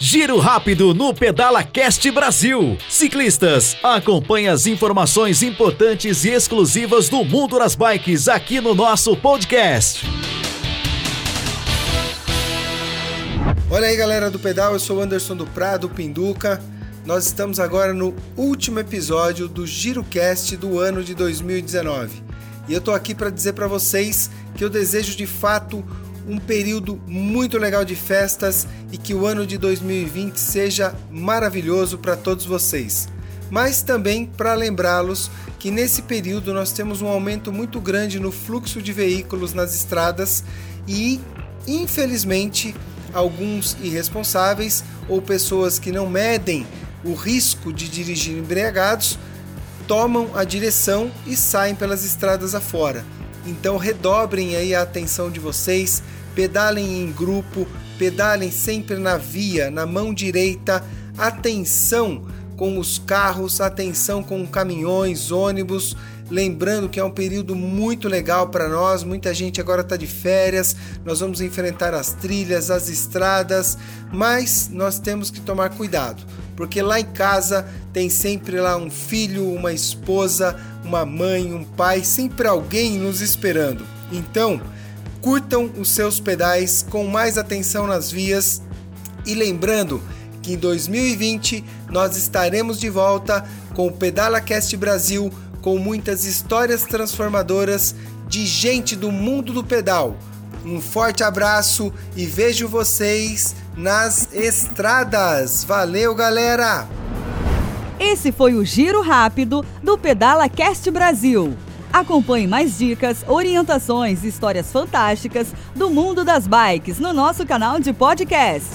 Giro rápido no Pedala Cast Brasil. Ciclistas, acompanhe as informações importantes e exclusivas do mundo das bikes aqui no nosso podcast. Olha aí, galera do pedal, eu sou Anderson do Prado, Pinduca. Nós estamos agora no último episódio do GiroCast do ano de 2019. E eu tô aqui para dizer para vocês que eu desejo de fato um período muito legal de festas e que o ano de 2020 seja maravilhoso para todos vocês. Mas também para lembrá-los que nesse período nós temos um aumento muito grande no fluxo de veículos nas estradas e, infelizmente, alguns irresponsáveis ou pessoas que não medem o risco de dirigir embriagados tomam a direção e saem pelas estradas afora. Então redobrem aí a atenção de vocês, pedalem em grupo, pedalem sempre na via, na mão direita, atenção com os carros, atenção com caminhões, ônibus. Lembrando que é um período muito legal para nós, muita gente agora está de férias, nós vamos enfrentar as trilhas, as estradas, mas nós temos que tomar cuidado, porque lá em casa tem sempre lá um filho, uma esposa, uma mãe, um pai, sempre alguém nos esperando. Então, curtam os seus pedais com mais atenção nas vias e lembrando que em 2020 nós estaremos de volta com o PedalaCast Brasil com muitas histórias transformadoras de gente do mundo do pedal. Um forte abraço e vejo vocês nas estradas. Valeu, galera! Esse foi o Giro Rápido do PedalaCast Brasil. Acompanhe mais dicas, orientações e histórias fantásticas do mundo das bikes no nosso canal de podcast.